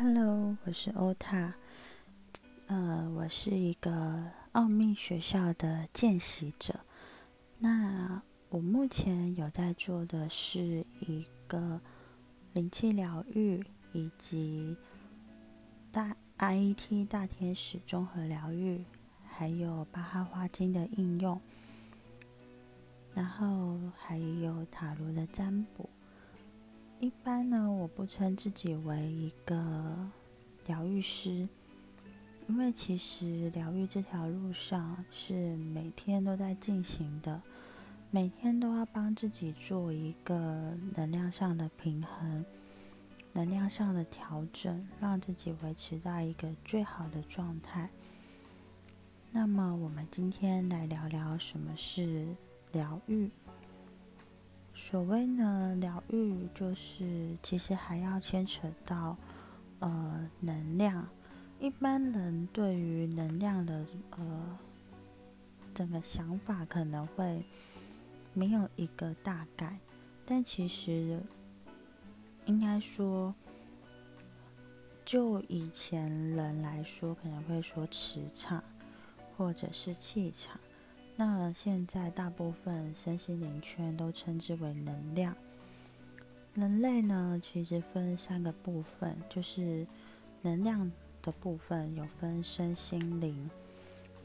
Hello，我是欧塔。呃，我是一个奥秘学校的见习者。那我目前有在做的是一个灵气疗愈，以及大 IET 大天使综合疗愈，还有巴哈花精的应用，然后还有塔罗的占卜。一般呢，我不称自己为一个疗愈师。因为其实疗愈这条路上是每天都在进行的，每天都要帮自己做一个能量上的平衡、能量上的调整，让自己维持在一个最好的状态。那么，我们今天来聊聊什么是疗愈。所谓呢，疗愈就是其实还要牵扯到呃能量。一般人对于能量的呃整个想法可能会没有一个大概，但其实应该说，就以前人来说，可能会说磁场或者是气场，那现在大部分身心灵圈都称之为能量。人类呢，其实分三个部分，就是能量。的部分有分身心灵，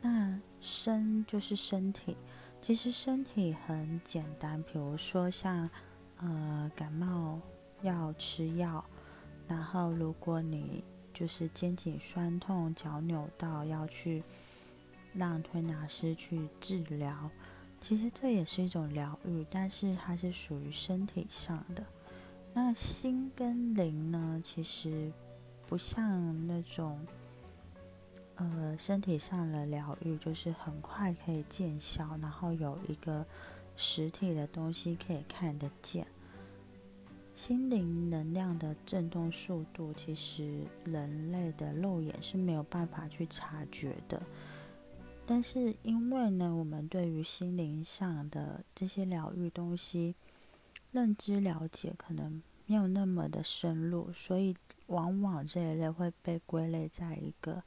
那身就是身体，其实身体很简单，比如说像呃感冒要吃药，然后如果你就是肩颈酸痛、脚扭到要去让推拿师去治疗，其实这也是一种疗愈，但是它是属于身体上的。那心跟灵呢，其实。不像那种，呃，身体上的疗愈，就是很快可以见效，然后有一个实体的东西可以看得见。心灵能量的震动速度，其实人类的肉眼是没有办法去察觉的。但是因为呢，我们对于心灵上的这些疗愈东西认知了解，可能没有那么的深入，所以。往往这一类会被归类在一个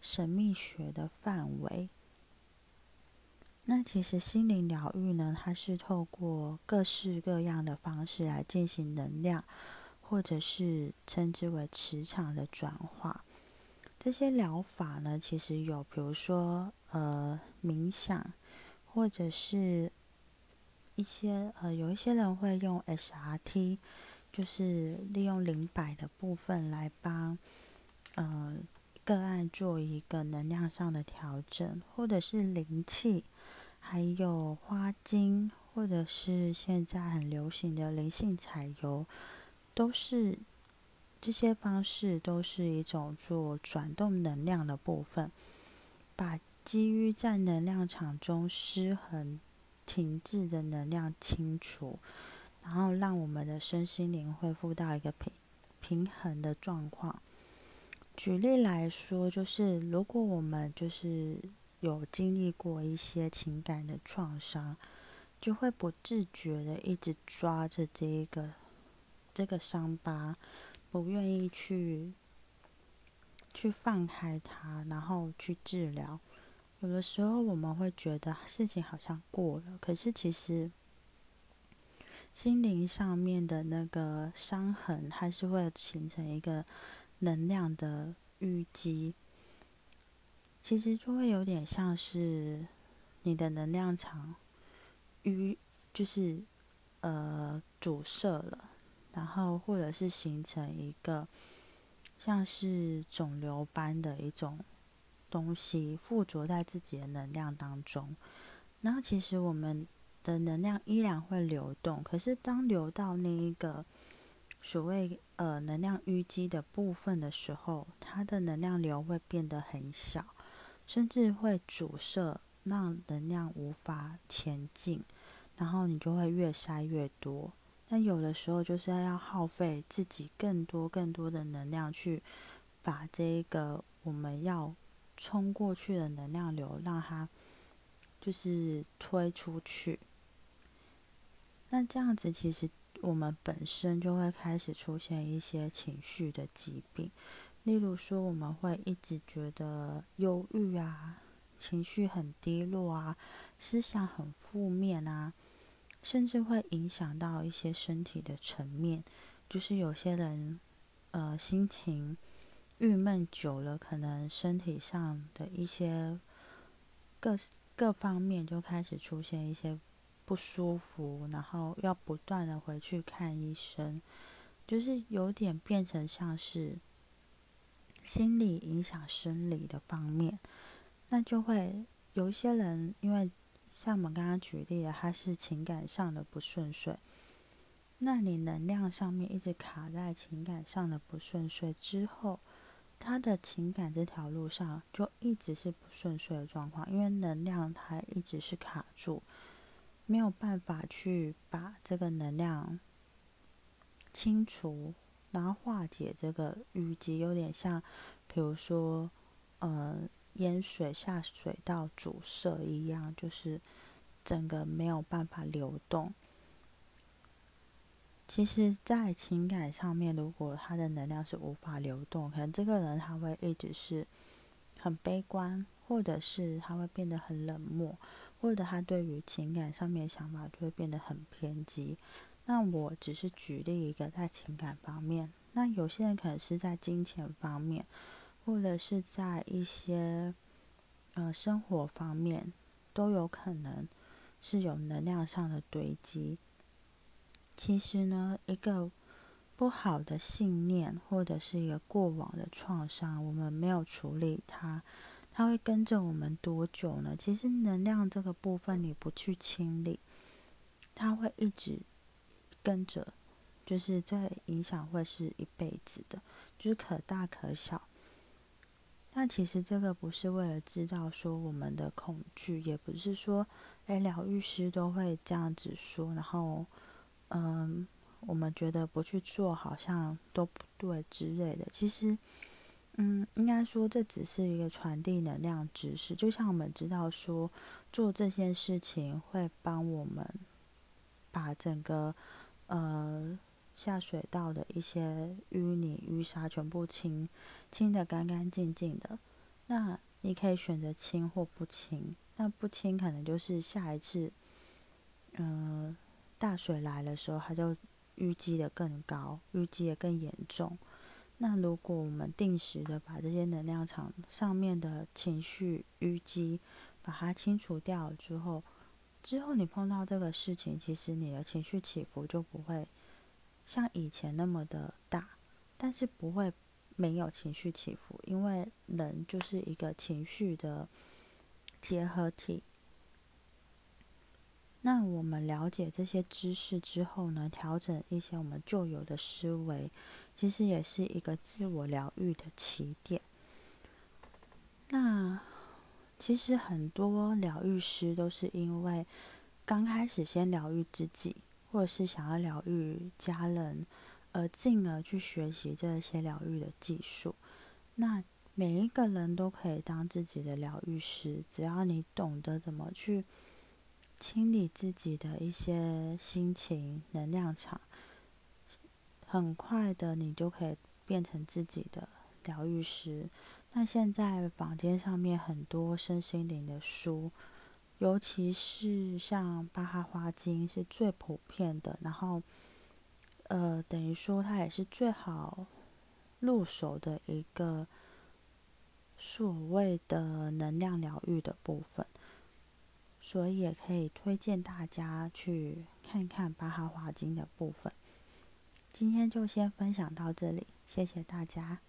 神秘学的范围。那其实心灵疗愈呢，它是透过各式各样的方式来进行能量，或者是称之为磁场的转化。这些疗法呢，其实有，比如说呃冥想，或者是一些呃有一些人会用 SRT。就是利用灵摆的部分来帮，呃，个案做一个能量上的调整，或者是灵气，还有花精，或者是现在很流行的灵性彩油，都是这些方式都是一种做转动能量的部分，把基于在能量场中失衡、停滞的能量清除。然后让我们的身心灵恢复到一个平平衡的状况。举例来说，就是如果我们就是有经历过一些情感的创伤，就会不自觉的一直抓着这一个这个伤疤，不愿意去去放开它，然后去治疗。有的时候我们会觉得事情好像过了，可是其实。心灵上面的那个伤痕，还是会形成一个能量的淤积。其实就会有点像是你的能量场淤，就是呃阻塞了，然后或者是形成一个像是肿瘤般的一种东西附着在自己的能量当中。然后其实我们。的能量依然会流动，可是当流到那一个所谓呃能量淤积的部分的时候，它的能量流会变得很小，甚至会阻塞，让能量无法前进，然后你就会越塞越多。那有的时候就是要耗费自己更多更多的能量去把这个我们要冲过去的能量流让它就是推出去。那这样子，其实我们本身就会开始出现一些情绪的疾病，例如说我们会一直觉得忧郁啊，情绪很低落啊，思想很负面啊，甚至会影响到一些身体的层面，就是有些人呃心情郁闷久了，可能身体上的一些各各方面就开始出现一些。不舒服，然后要不断的回去看医生，就是有点变成像是心理影响生理的方面，那就会有一些人，因为像我们刚刚举例的，他是情感上的不顺遂，那你能量上面一直卡在情感上的不顺遂之后，他的情感这条路上就一直是不顺遂的状况，因为能量它一直是卡住。没有办法去把这个能量清除，然后化解这个淤积，有点像，比如说，呃，淹水下水道阻塞一样，就是整个没有办法流动。其实，在情感上面，如果他的能量是无法流动，可能这个人他会一直是很悲观，或者是他会变得很冷漠。或者他对于情感上面的想法就会变得很偏激。那我只是举例一个在情感方面，那有些人可能是在金钱方面，或者是在一些呃生活方面，都有可能是有能量上的堆积。其实呢，一个不好的信念或者是一个过往的创伤，我们没有处理它。它会跟着我们多久呢？其实能量这个部分你不去清理，它会一直跟着，就是这影响会是一辈子的，就是可大可小。那其实这个不是为了制造说我们的恐惧，也不是说，哎，疗愈师都会这样子说，然后，嗯，我们觉得不去做好像都不对之类的。其实。嗯，应该说这只是一个传递能量知识，就像我们知道说做这件事情会帮我们把整个呃下水道的一些淤泥淤沙全部清清的干干净净的。那你可以选择清或不清，那不清可能就是下一次嗯大水来的时候，它就淤积的更高，淤积的更严重。那如果我们定时的把这些能量场上面的情绪淤积，把它清除掉之后，之后你碰到这个事情，其实你的情绪起伏就不会像以前那么的大，但是不会没有情绪起伏，因为人就是一个情绪的结合体。那我们了解这些知识之后呢，调整一些我们旧有的思维，其实也是一个自我疗愈的起点。那其实很多疗愈师都是因为刚开始先疗愈自己，或是想要疗愈家人，而进而去学习这些疗愈的技术。那每一个人都可以当自己的疗愈师，只要你懂得怎么去。清理自己的一些心情能量场，很快的，你就可以变成自己的疗愈师。那现在房间上面很多身心灵的书，尤其是像《巴哈花经》是最普遍的，然后，呃，等于说它也是最好入手的一个所谓的能量疗愈的部分。所以也可以推荐大家去看看《巴哈华经》的部分。今天就先分享到这里，谢谢大家。